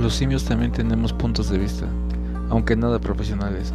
Los simios también tenemos puntos de vista, aunque nada profesionales.